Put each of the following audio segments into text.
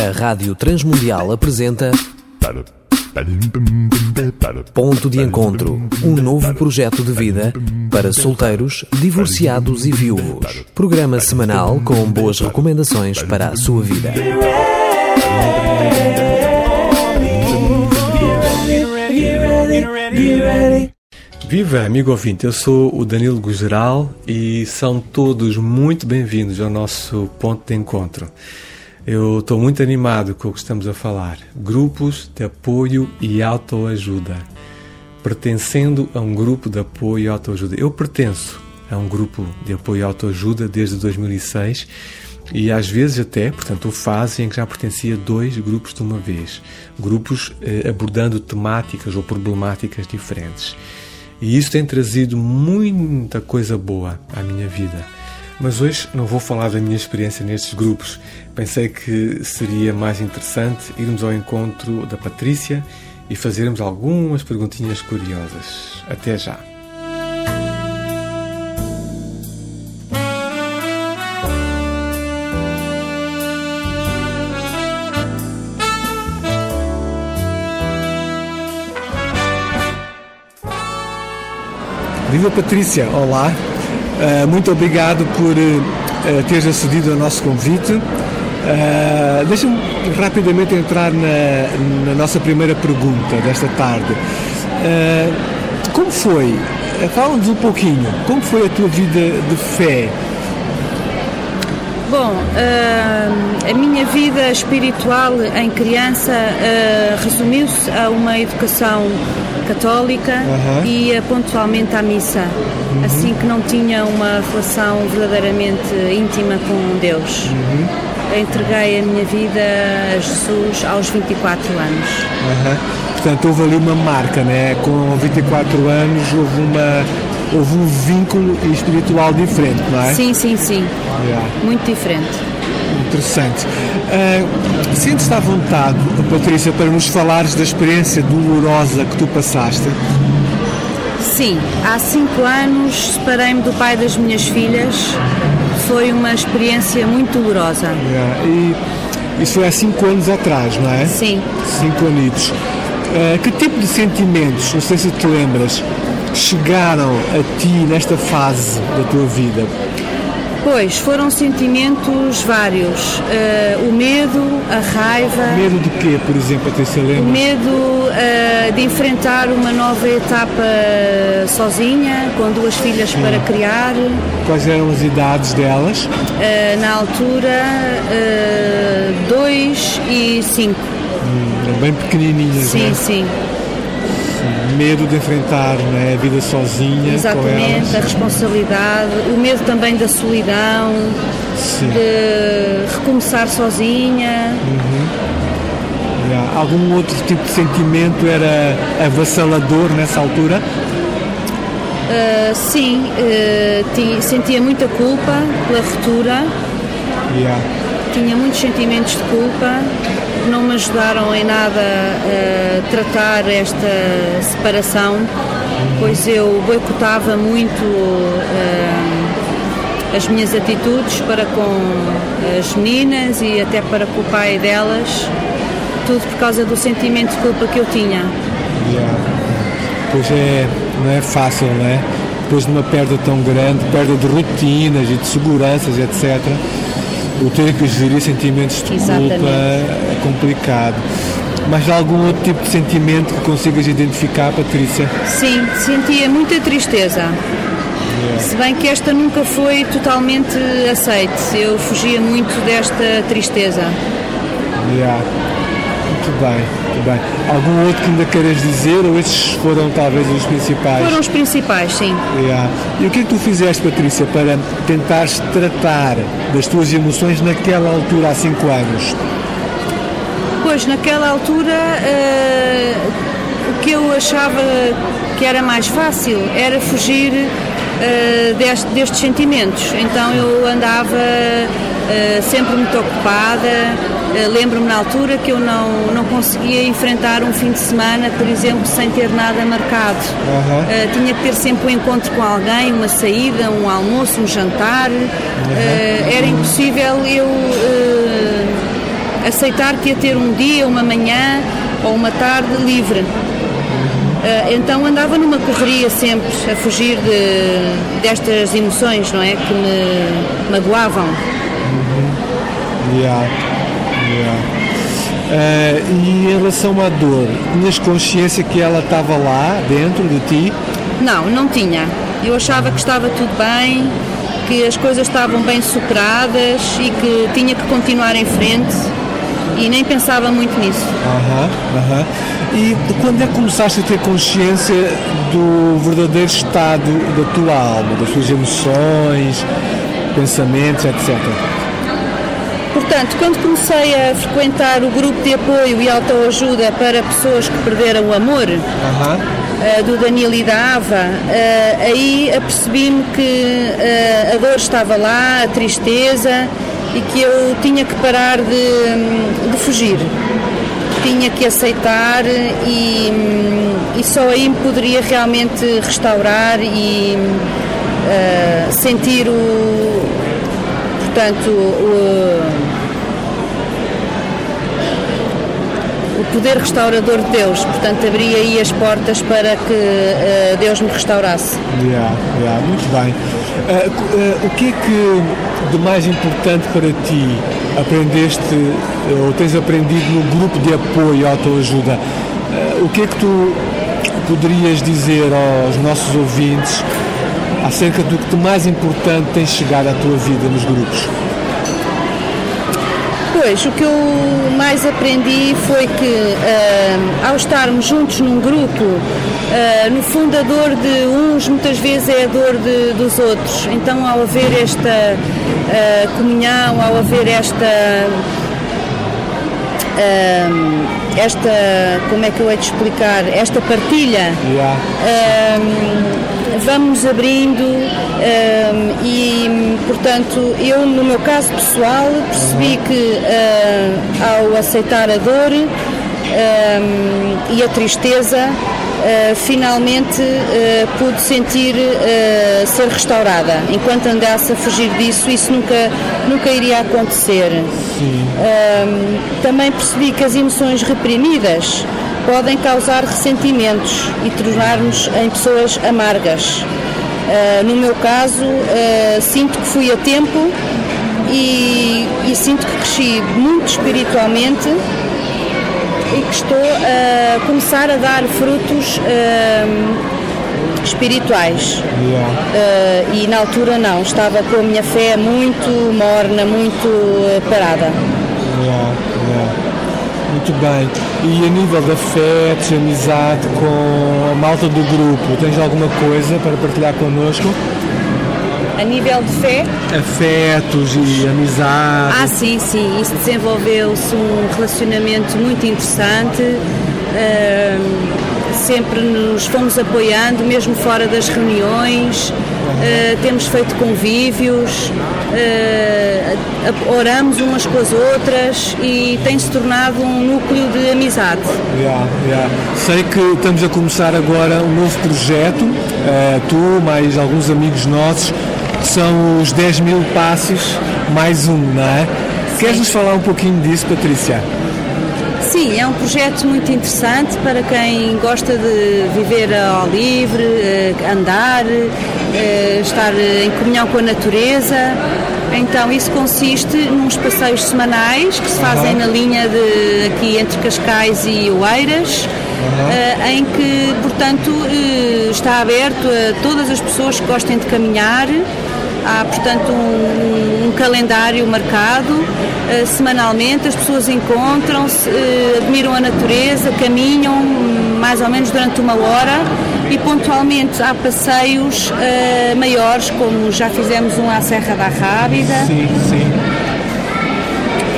A Rádio Transmundial apresenta Ponto de Encontro, um novo projeto de vida para solteiros, divorciados e viúvos. Programa semanal com boas recomendações para a sua vida. Viva, amigo ouvinte, eu sou o Danilo Gugeral e são todos muito bem-vindos ao nosso ponto de encontro. Eu estou muito animado com o que estamos a falar. Grupos de apoio e autoajuda. Pertencendo a um grupo de apoio e autoajuda. Eu pertenço a um grupo de apoio e autoajuda desde 2006 e às vezes até, portanto, o fase em que já pertencia a dois grupos de uma vez. Grupos eh, abordando temáticas ou problemáticas diferentes. E isso tem trazido muita coisa boa à minha vida. Mas hoje não vou falar da minha experiência nestes grupos. Pensei que seria mais interessante irmos ao encontro da Patrícia e fazermos algumas perguntinhas curiosas. Até já! Viva Patrícia, olá. Uh, muito obrigado por uh, teres acedido ao nosso convite. Uh, Deixa-me rapidamente entrar na, na, nossa primeira pergunta desta tarde. Uh, como foi? Fala-nos um pouquinho. Como foi a tua vida de fé? Bom, a minha vida espiritual em criança resumiu-se a uma educação católica uhum. e ia pontualmente à missa, uhum. assim que não tinha uma relação verdadeiramente íntima com Deus. Uhum. Entreguei a minha vida a Jesus aos 24 anos. Portanto, houve ali uma marca, né? Com 24 anos houve uma houve um vínculo espiritual diferente, não é? Sim, sim, sim. Yeah. Muito diferente. Interessante. Uh, Sentes-te à vontade, Patrícia, para nos falares da experiência dolorosa que tu passaste? Sim, há cinco anos separei-me do pai das minhas filhas. Foi uma experiência muito dolorosa. Yeah. E isso foi há cinco anos atrás, não é? Sim. Cinco anos. Uh, que tipo de sentimentos, não sei se te lembras, chegaram a ti nesta fase da tua vida? Pois, foram sentimentos vários. Uh, o medo, a raiva. Medo de quê, por exemplo, até se lembra? O medo uh, de enfrentar uma nova etapa sozinha, com duas filhas Sim. para criar. Quais eram as idades delas? Uh, na altura, dois e cinco. Hum, bem pequenininhas, Sim, né? sim medo de enfrentar né, a vida sozinha. Exatamente, a responsabilidade, o medo também da solidão, Sim. de recomeçar sozinha. Uhum. Yeah. Algum outro tipo de sentimento era avassalador nessa altura? Uh, sim, uh, sentia muita culpa pela ruptura. Yeah. Tinha muitos sentimentos de culpa não me ajudaram em nada a tratar esta separação, pois eu boicotava muito uh, as minhas atitudes para com as meninas e até para com o pai delas, tudo por causa do sentimento de culpa que eu tinha. Yeah. Pois é, não é fácil, não é? Depois de uma perda tão grande, perda de rotinas e de seguranças, etc o ter que gerir sentimentos de Exatamente. culpa é complicado. Mas há algum outro tipo de sentimento que consigas identificar, Patrícia? Sim, sentia muita tristeza. Yeah. Se bem que esta nunca foi totalmente aceite, eu fugia muito desta tristeza. Yeah. Muito bem, muito bem. Algum outro que ainda queiras dizer ou esses foram talvez os principais? Foram os principais, sim. Yeah. E o que é que tu fizeste, Patrícia, para tentares tratar das tuas emoções naquela altura, há 5 anos? Pois, naquela altura, uh, o que eu achava que era mais fácil era fugir uh, deste, destes sentimentos. Então eu andava sempre muito ocupada, eh, lembro-me na altura que eu não, não conseguia enfrentar um fim de semana, por exemplo, sem ter nada marcado. Uhum. Uh, tinha que ter sempre um encontro com alguém, uma saída, um almoço, um jantar. Uhum. Era impossível eu aceitar que ia ter um dia, uma manhã ou uma tarde livre. Então andava numa correria sempre a fugir de, destas emoções, não é? Que me magoavam. Yeah. Yeah. Uh, e em relação à dor, tinhas consciência que ela estava lá dentro de ti? Não, não tinha. Eu achava que estava tudo bem, que as coisas estavam bem superadas e que tinha que continuar em frente e nem pensava muito nisso. Aham, aham. E quando é que começaste a ter consciência do verdadeiro estado da tua alma, das tuas emoções, pensamentos, etc? Portanto, quando comecei a frequentar o grupo de apoio e autoajuda para pessoas que perderam o amor, uh, do Danilo e da Ava, uh, aí apercebi-me que uh, a dor estava lá, a tristeza e que eu tinha que parar de, de fugir. Tinha que aceitar e, e, só aí me poderia realmente restaurar e sentir o, portanto, o, o poder restaurador de Deus. Portanto, abria aí as portas para que uh, Deus me restaurasse. Yeah, yeah, muito bem. Uh, uh, o que é que de mais importante para ti aprendeste ou tens aprendido no grupo de apoio e autoajuda? o que é que tu poderias dizer aos nossos ouvintes acerca do que de mais importante tem chegado à tua vida nos grupos? Pois, o que eu mais aprendi foi que, uh, ao estarmos juntos num grupo, uh, no fundo a dor de uns muitas vezes é a dor de, dos outros. Então, ao haver esta uh, comunhão, ao haver esta. Esta, como é que eu hei de explicar, esta partilha, yeah. Vamos abrindo um, e, portanto, eu, no meu caso pessoal, percebi que uh, ao aceitar a dor um, e a tristeza, Uh, finalmente uh, pude sentir uh, ser restaurada. Enquanto andasse a fugir disso, isso nunca, nunca iria acontecer. também percebi que as emoções reprimidas podem causar ressentimentos e tornar-nos em pessoas amargas. Uh, no meu caso, uh, sinto que fui a tempo e, e, sinto que cresci muito espiritualmente e que estou a começar a dar frutos uh, espirituais. Yeah. e na altura não, estava com a minha fé muito morna, muito parada. Yeah, yeah. Muito bem. E a nível de afetos, amizade com a malta do grupo, tens alguma coisa para partilhar connosco? A nível de fé? Afetos e amizade. Ah, sim, sim. Isso desenvolveu-se um relacionamento muito interessante. Uh, sempre nos fomos apoiando, mesmo fora das reuniões. Uh, temos feito convívios, uh, oramos umas com as outras e tem-se tornado um núcleo de amizade. Yeah, yeah. Sei que estamos a começar agora um novo projeto, uh, tu, mais alguns amigos nossos, são os 10 mil passos mais um, não é? Queres nos falar um pouquinho disso, Patrícia? Sim, é um projeto muito interessante para quem gosta de viver ao livre, andar, eh, estar em comunhão com a natureza. Então isso consiste nos passeios semanais que se fazem uhum. na linha de aqui entre Cascais e Oeiras. Uhum. em que, portanto, eh, está aberto a todas as pessoas que gostem de caminhar. Há, portanto, um, um calendário marcado uh, semanalmente. As pessoas encontram-se, admiram a natureza, caminham mais ou menos durante uma hora e pontualmente há passeios maiores, como já fizemos um à Serra da Rábida. Sim, sim.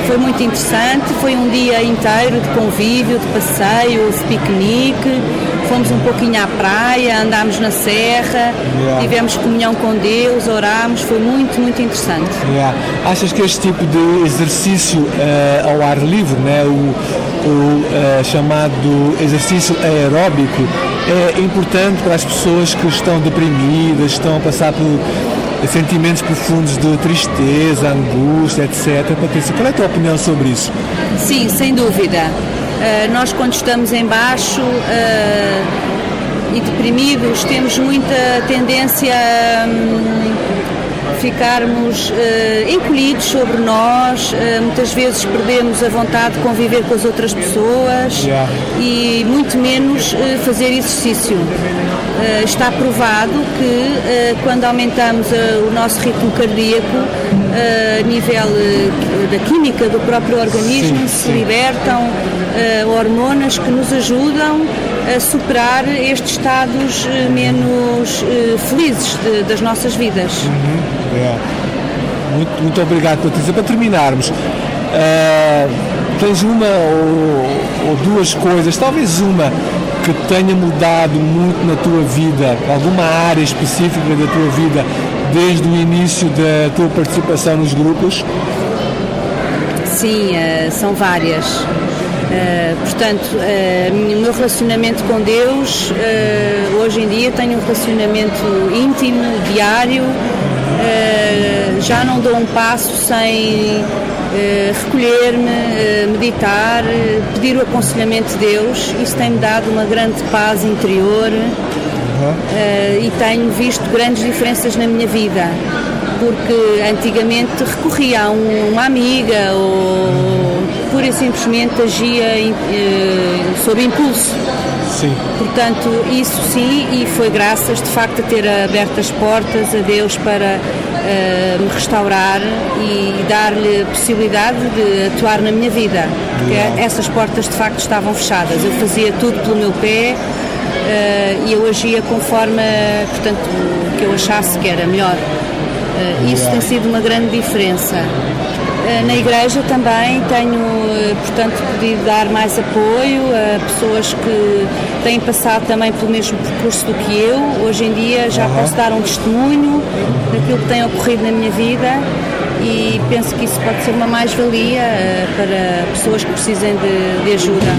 Foi muito interessante, foi um dia inteiro de convívio, de passeio, de piquenique. Fomos um pouquinho à praia, andámos na serra, yeah. tivemos comunhão com Deus, orámos, foi muito, muito interessante. Yeah. Achas que este tipo de exercício uh, ao ar livre, né, o, o uh, chamado exercício aeróbico, é importante para as pessoas que estão deprimidas, estão a passar por sentimentos profundos de tristeza, angústia, etc. Patrícia, qual é a tua opinião sobre isso? Sim, sem dúvida. Uh, nós quando estamos em baixo uh, e deprimidos temos muita tendência um, ficarmos uh, encolhidos sobre nós, muitas vezes perdemos a vontade de conviver com as outras pessoas yeah. e muito menos fazer exercício. Uh, está provado que uh, quando aumentamos uh, o nosso ritmo cardíaco, a nível da química do próprio organismo, sim, se sim. libertam hormonas que nos ajudam a superar estes estados menos felizes de, das nossas vidas. Uhum. É. Muito, muito obrigado, Patrícia. Para terminarmos, tens uma ou, ou duas coisas, talvez uma que tenha mudado muito na tua vida, alguma área específica da tua vida, desde o início da tua participação nos grupos? Sim, uh, são várias. Uh, portanto, uh, o meu relacionamento com Deus, hoje em dia tenho um relacionamento íntimo, diário, já não dou um passo sem recolher-me, meditar, pedir o aconselhamento de Deus. Isso tem-me dado uma grande paz interior uhum. e tenho visto grandes diferenças na minha vida. Porque antigamente recorria a uma amiga ou pura e simplesmente agia sob impulso. Sim. Portanto, isso sim, e foi graças de facto a ter aberto as portas a Deus para uh, me restaurar e dar-lhe possibilidade de atuar na minha vida. Porque essas portas de facto estavam fechadas. Eu fazia tudo pelo meu pé uh, e eu agia conforme, portanto, o que eu achasse que era melhor. Isso tem sido uma grande diferença. Eh, na igreja também tenho, eh, portanto, podido dar mais apoio a pessoas que têm passado também pelo mesmo percurso do que eu. Hoje em dia já uhum. posso dar um testemunho daquilo que tem ocorrido na minha vida e penso que isso pode ser uma mais-valia eh, para pessoas que precisem de, de ajuda.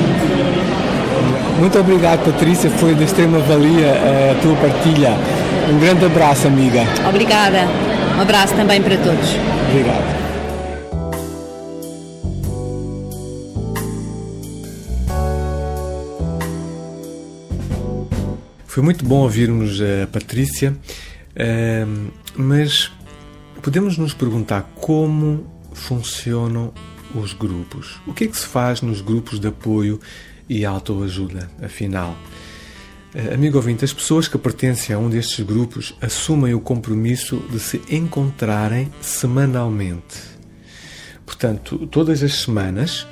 Muito obrigado, Patrícia. Foi de extrema valia a tua partilha. Um grande abraço, amiga. Obrigada. Um abraço também para todos. Obrigado. Foi muito bom ouvirmos a Patrícia, ehm, mas podemos nos perguntar como funcionam os grupos. O que é que se faz nos grupos de apoio e autoajuda, afinal? Eh, amigo ouvinte, as pessoas que pertencem a um destes grupos assumem o compromisso de se encontrarem semanalmente. Portanto, todas as semanas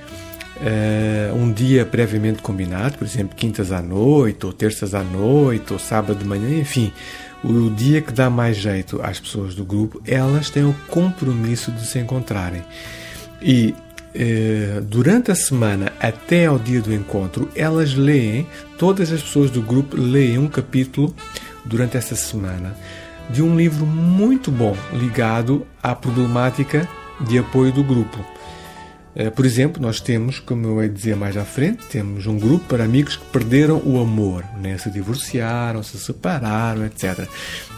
uh, um dia previamente combinado, por exemplo, quintas à noite, ou terças à noite, ou sábado de manhã, enfim, o dia que dá mais jeito às pessoas do grupo, elas têm o compromisso de se encontrarem. E uh, durante a semana até ao dia do encontro, elas leem, todas as pessoas do grupo leem um capítulo durante essa semana de um livro muito bom ligado à problemática de apoio do grupo. Eh, por exemplo, nós temos, como eu ia dizer mais à frente, temos um grupo para amigos que perderam o amor, né? se divorciaram, se separaram, etc.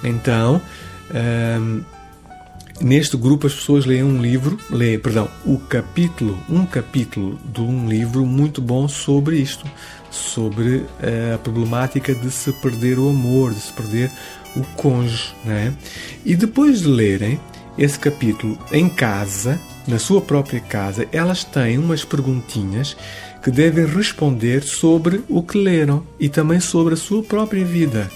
Então, ehm, neste grupo as pessoas leem um livro, leem, perdão, o capítulo, um capítulo de um livro muito bom sobre isto, sobre eh, a problemática de se perder o amor, de se perder o cônjuge, né? E depois de lerem esse capítulo em casa, na sua própria casa, elas têm umas perguntinhas que devem responder sobre o que leram e também sobre a sua própria vida.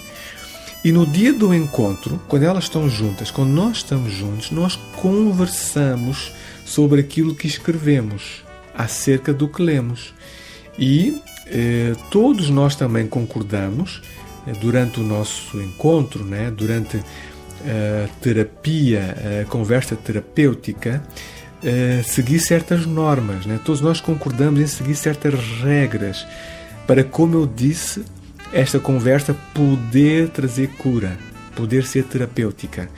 E no dia do encontro, quando elas estão juntas, quando nós estamos juntos, nós conversamos sobre aquilo que escrevemos, acerca do que lemos. E eh, todos nós também concordamos eh, durante o nosso encontro, né, durante a terapia, a conversa terapêutica, uh, seguir certas normas. Né? Todos nós concordamos em seguir certas regras para, como eu disse, esta conversa poder trazer cura, poder ser terapêutica.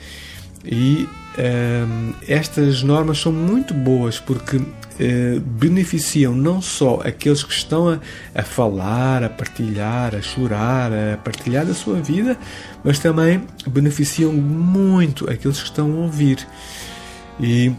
E uh, estas normas são muito boas porque uh, beneficiam não só aqueles que estão a, a, falar, a partilhar, a chorar, a partilhar a sua vida, mas também beneficiam muito aqueles que estão a ouvir. E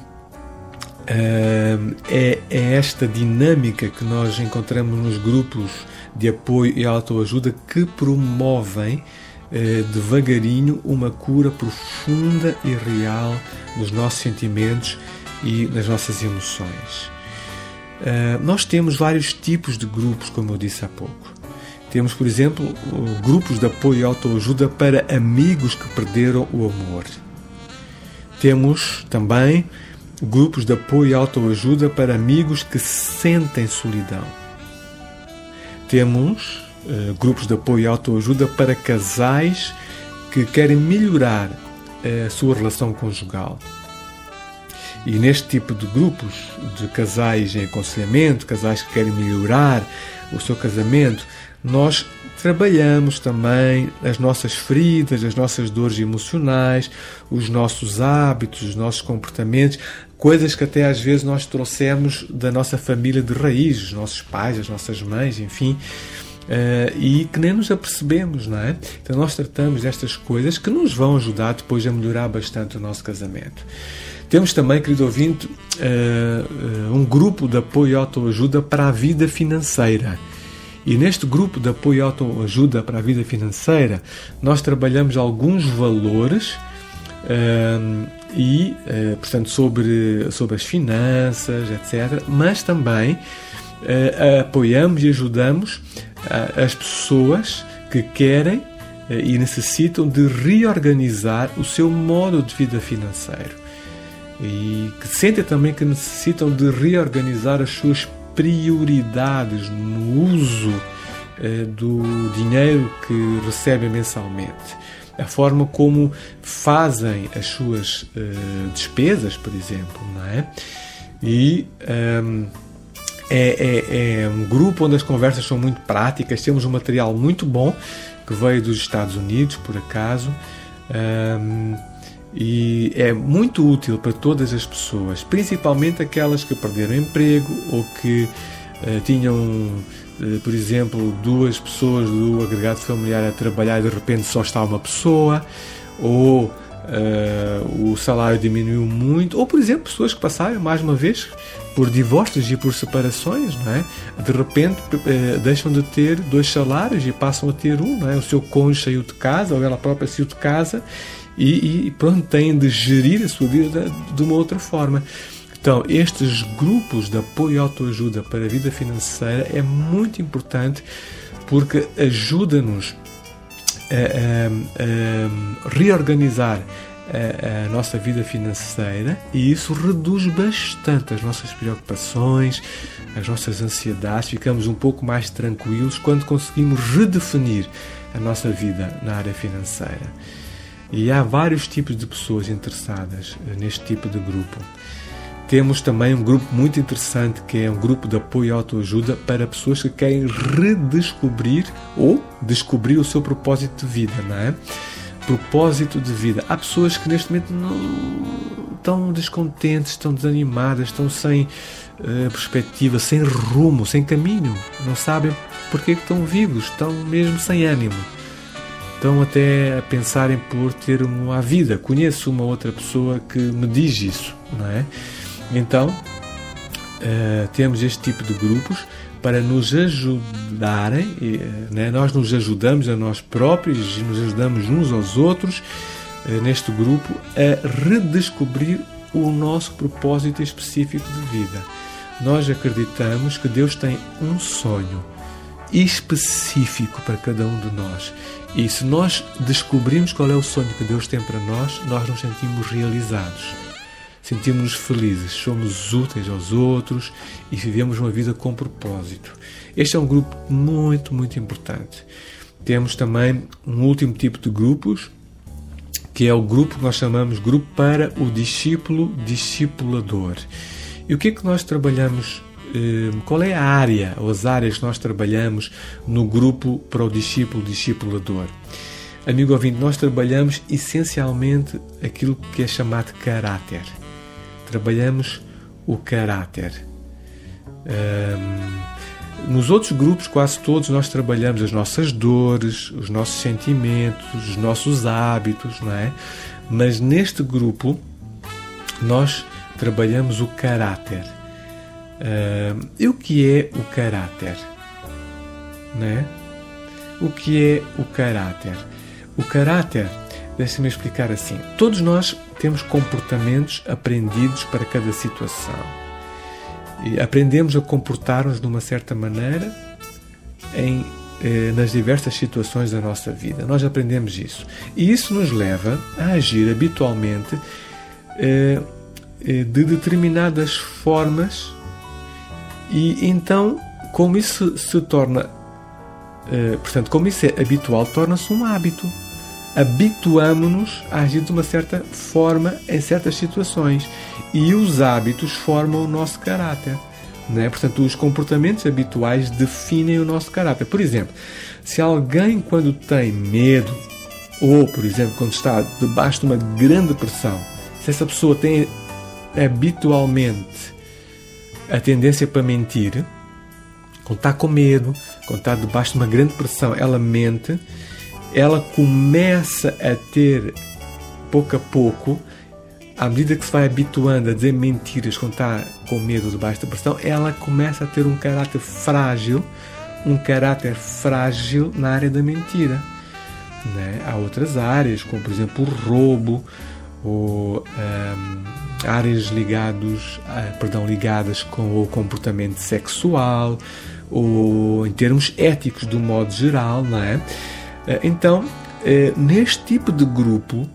é, é esta dinâmica que nós encontramos nos grupos de apoio e autoajuda que promovem eh, devagarinho uma cura profunda e real nos nossos sentimentos e nas nossas emoções. Nós temos vários tipos de grupos, como eu disse há pouco. Temos, por exemplo, grupos de apoio e autoajuda para amigos que perderam o amor. Temos também grupos de apoio e autoajuda para amigos que sentem solidão. Temos uh, grupos de apoio e autoajuda para casais que querem melhorar uh, a sua relação conjugal. E neste tipo de grupos de casais em aconselhamento, casais que querem melhorar o seu casamento, nós trabalhamos também as nossas feridas, as nossas dores emocionais, os nossos hábitos, os nossos comportamentos, coisas que até às vezes nós trouxemos da nossa família de raiz, os nossos pais, as nossas mães, enfim. Uh, e que nem nos apercebemos, não é? Então nós tratamos destas coisas que nos vão ajudar depois a melhorar bastante o nosso casamento. Temos também, querido ouvinte, uh, uh, um grupo de apoio e autoajuda para a vida financeira. E neste grupo de apoio e autoajuda para a vida financeira, nós trabalhamos alguns valores e, uh, portanto, sobre, sobre as finanças, etc. Mas também uh, apoiamos e ajudamos as pessoas que querem e necessitam de reorganizar o seu modo de vida financeiro e que sentem também que necessitam de reorganizar as suas prioridades no uso do dinheiro que recebem mensalmente a forma como fazem as suas uh, despesas, por exemplo, não é? E um, ehm, é, é, é, um grupo onde as conversas são muito práticas, temos um material muito bom que veio dos Estados Unidos, por acaso, um, ehm, e é muito útil para todas as pessoas, principalmente aquelas que perderam emprego ou que uh, tinham por exemplo, duas pessoas do agregado familiar a trabalhar e de repente só está uma pessoa, ou uh, o salário diminuiu muito, ou por exemplo, pessoas que passaram mais uma vez por divórcios e por separações, não é? de repente uh, deixam de ter dois salários e passam a ter um, não é? o seu cônjuge saiu de casa, ou ela própria saiu de casa, e, e pronto, têm de gerir a sua vida de uma outra forma. Então, estes grupos de apoio e autoajuda para a vida financeira é muito importante porque ajuda-nos a, a, a, reorganizar a, a, nossa vida financeira e isso reduz bastante as nossas preocupações, as nossas ansiedades. Ficamos um pouco mais tranquilos quando conseguimos redefinir a nossa vida na área financeira. E há vários tipos de pessoas interessadas neste tipo de grupo. Temos também um grupo muito interessante que é um grupo de apoio e autoajuda para pessoas que querem redescobrir ou descobrir o seu propósito de vida, não é? Propósito de vida. Há pessoas que neste momento não estão descontentes, estão desanimadas, estão sem uh, perspectiva, sem rumo, sem caminho, não sabem porque estão vivos, estão mesmo sem ânimo. Estão até a pensarem por ter uma vida. Conheço uma outra pessoa que me diz isso, não é? Então, uh, temos este tipo de grupos para nos ajudarem, uh, né? nós nos ajudamos a nós próprios e nos ajudamos uns aos outros uh, neste grupo a redescobrir o nosso propósito específico de vida. Nós acreditamos que Deus tem um sonho específico para cada um de nós. E se nós descobrirmos qual é o sonho que Deus tem para nós, nós nos sentimos realizados sentimos-nos felizes, somos úteis aos outros e vivemos uma vida com propósito. Este é um grupo muito, muito importante. Temos também um último tipo de grupos, que é o grupo que nós chamamos grupo para o discípulo discipulador. E o que é que nós trabalhamos? Eh, qual é a área ou as áreas que nós trabalhamos no grupo para o discípulo discipulador? amigo ouvinte, nós trabalhamos essencialmente aquilo que é chamado caráter. Trabalhamos o caráter. Um, nos outros grupos, quase todos, nós trabalhamos as nossas dores, os nossos sentimentos, os nossos hábitos, não é? Mas neste grupo, nós trabalhamos o caráter. Uh, e o que é o caráter? Né? O que é o caráter? O caráter, deixe-me explicar assim: todos nós temos comportamentos aprendidos para cada situação. E aprendemos a comportar-nos de uma certa maneira em, eh, nas diversas situações da nossa vida. Nós aprendemos isso. E isso nos leva a agir habitualmente eh, eh de determinadas formas e então, como isso se torna, uh, portanto, como isso é habitual, torna-se um hábito. Habituamos-nos a agir de uma certa forma em certas situações e os hábitos formam o nosso caráter. Não é? Portanto, os comportamentos habituais definem o nosso caráter. Por exemplo, se alguém, quando tem medo, ou, por exemplo, quando está debaixo de uma grande pressão, se essa pessoa tem habitualmente a tendência para mentir, quando está com medo, quando está debaixo de uma grande pressão, ela mente, ela começa a ter, pouco a pouco, à medida que se vai habituando a dizer mentiras quando está com medo debaixo da pressão, ela começa a ter um caráter frágil, um caráter frágil na área da mentira. Né? Há outras áreas, como por exemplo o roubo, ou um, áreas ligados, uh, perdão, ligadas com o comportamento sexual ou em termos éticos do modo geral, não é? Uh, então, uh, neste tipo de grupo,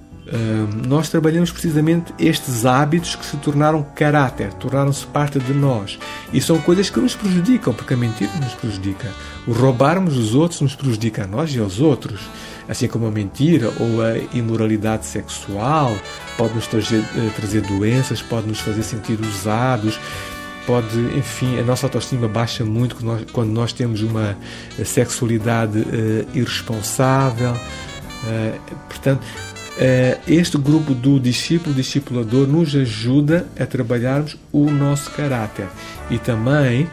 nós trabalhamos precisamente estes hábitos que se tornaram caráter, tornaram-se parte de nós. E são coisas que nos prejudicam, porque a mentira nos prejudica. O roubarmos os outros nos prejudica a nós e aos outros assim como a mentira ou a imoralidade sexual, pode nos trazer, eh, trazer doenças, pode nos fazer sentir usados, pode, enfim, a nossa autoestima baixa muito quando nós, quando nós temos uma eh, sexualidade uh, irresponsável. Uh, portanto, uh, este grupo do discípulo discipulador nos ajuda a trabalharmos o nosso caráter e também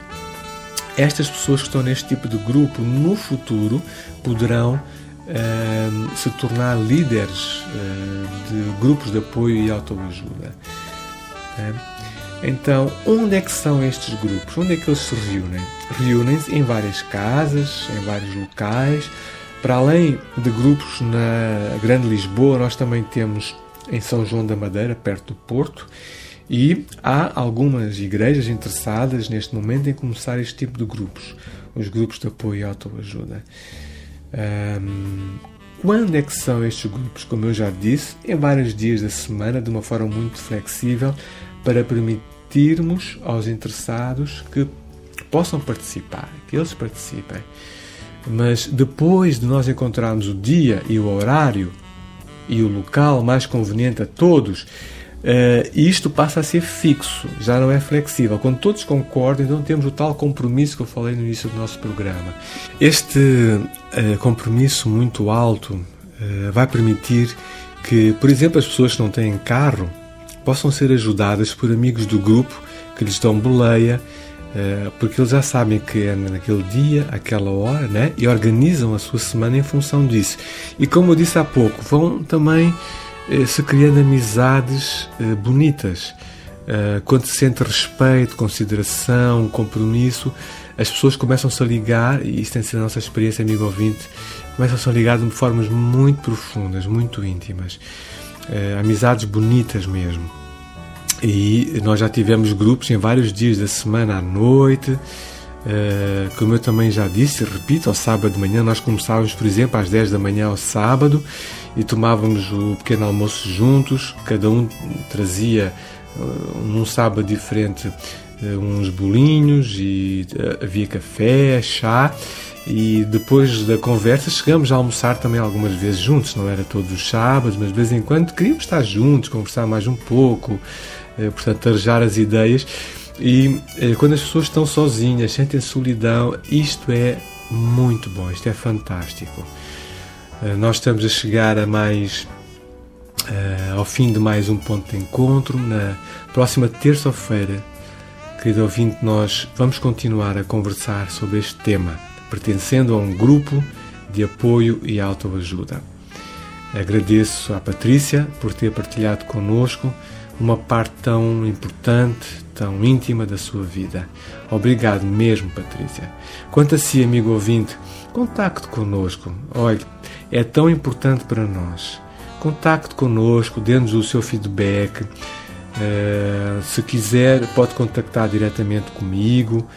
estas pessoas que estão neste tipo de grupo no futuro poderão Ehm, se tornar líderes uh, de grupos de apoio e autoajuda. Então, onde é que são estes grupos? Onde é que eles se reúnem? Reúnem-se em várias casas, em vários locais. Para além de grupos na Grande Lisboa, nós também temos em São João da Madeira, perto do Porto, e há algumas igrejas interessadas neste momento em começar este tipo de grupos, os grupos de apoio e autoajuda. Um, quando é que são estes grupos? Como eu já disse, em vários dias da semana, de uma forma muito flexível, para permitirmos aos interessados que possam participar, que eles participem. Mas depois de nós encontrarmos o dia e o horário e o local mais conveniente a todos, Uh, isto passa a ser fixo, já não é flexível. Quando todos concordam, então temos o tal compromisso que eu falei no início do nosso programa. Este uh, compromisso muito alto uh, vai permitir que, por exemplo, as pessoas que não têm carro possam ser ajudadas por amigos do grupo que lhes dão boleia, porque eles já sabem que é naquele dia, aquela hora, né? e organizam a sua semana em função disso. E como eu disse há pouco, vão também eh, se criando amizades eh, bonitas. Eh, quando se sente respeito, consideração, compromisso, as pessoas começam-se a ligar, e isso tem sido a nossa experiência, amigo ouvinte, começam-se a ligar de formas muito profundas, muito íntimas. Amizades bonitas mesmo. E nós já tivemos grupos em vários dias da semana à noite, Uh, como eu também já disse, repito, ao sábado de manhã nós começávamos, por exemplo, às 10 da manhã ao sábado e tomávamos o pequeno almoço juntos, cada um trazia uh, num sábado diferente uh, uns bolinhos e havia café, chá e depois da conversa chegamos a almoçar também algumas vezes juntos, não era todos os sábados, mas de vez em quando queríamos estar juntos, conversar mais um pouco, portanto, arejar as ideias. E eh, quando as pessoas estão sozinhas, sentem solidão, isto é muito bom, isto é fantástico. Uh, nós estamos a chegar a mais uh, ao fim de mais um ponto de encontro. Na próxima terça-feira, querido ouvinte, nós vamos continuar a conversar sobre este tema, pertencendo a um grupo de apoio e autoajuda. Agradeço à Patrícia por ter partilhado conosco uma parte tão importante, tão íntima da sua vida. Obrigado mesmo, Patrícia. Quanto a si, amigo ouvinte, contacte conosco. Olhe, é tão importante para nós. Contacte conosco, dê-nos o seu feedback. Uh, se quiser, pode contactar diretamente comigo,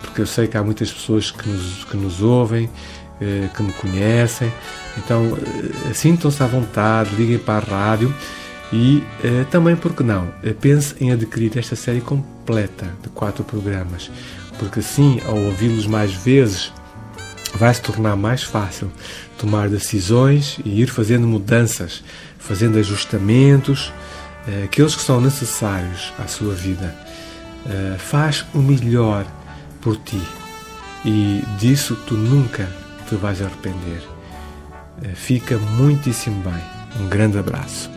porque eu sei que há muitas pessoas que nos, que nos ouvem, uh, que me conhecem. Então, uh, sintam-se à vontade, liguem para a rádio e uh, também, porque não, pense em adquirir esta série completa de quatro programas, porque assim, ao ouvi-los mais vezes, vai se tornar mais fácil tomar decisões e ir fazendo mudanças, fazendo ajustamentos, aqueles que são necessários à sua vida. Faz o melhor por ti e disso tu nunca te vais arrepender. fica muitíssimo bem. Um grande abraço.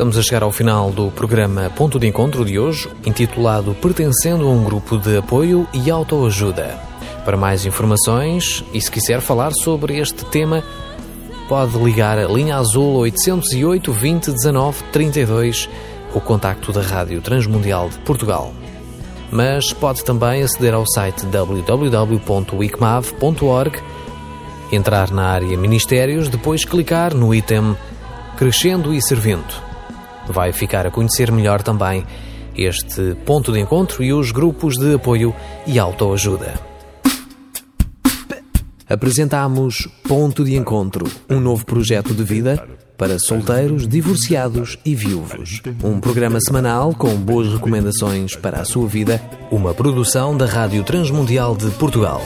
Estamos a chegar ao final do programa Ponto de Encontro de hoje, intitulado Pertencendo a um Grupo de Apoio e Autoajuda. Para mais informações e se quiser falar sobre este tema, pode ligar a linha azul 808 20 19 32, o contacto da Rádio Transmundial de Portugal. Mas pode também aceder ao site www.wicmav.org, entrar na área Ministérios, depois clicar no item Crescendo e Servindo. Vai ficar a conhecer melhor também este ponto de encontro e os grupos de apoio e autoajuda apresentamos Ponto de Encontro, um novo projeto de vida para solteiros, divorciados e viúvos. Um programa semanal com boas recomendações para a sua vida, uma produção da Rádio Transmundial de Portugal.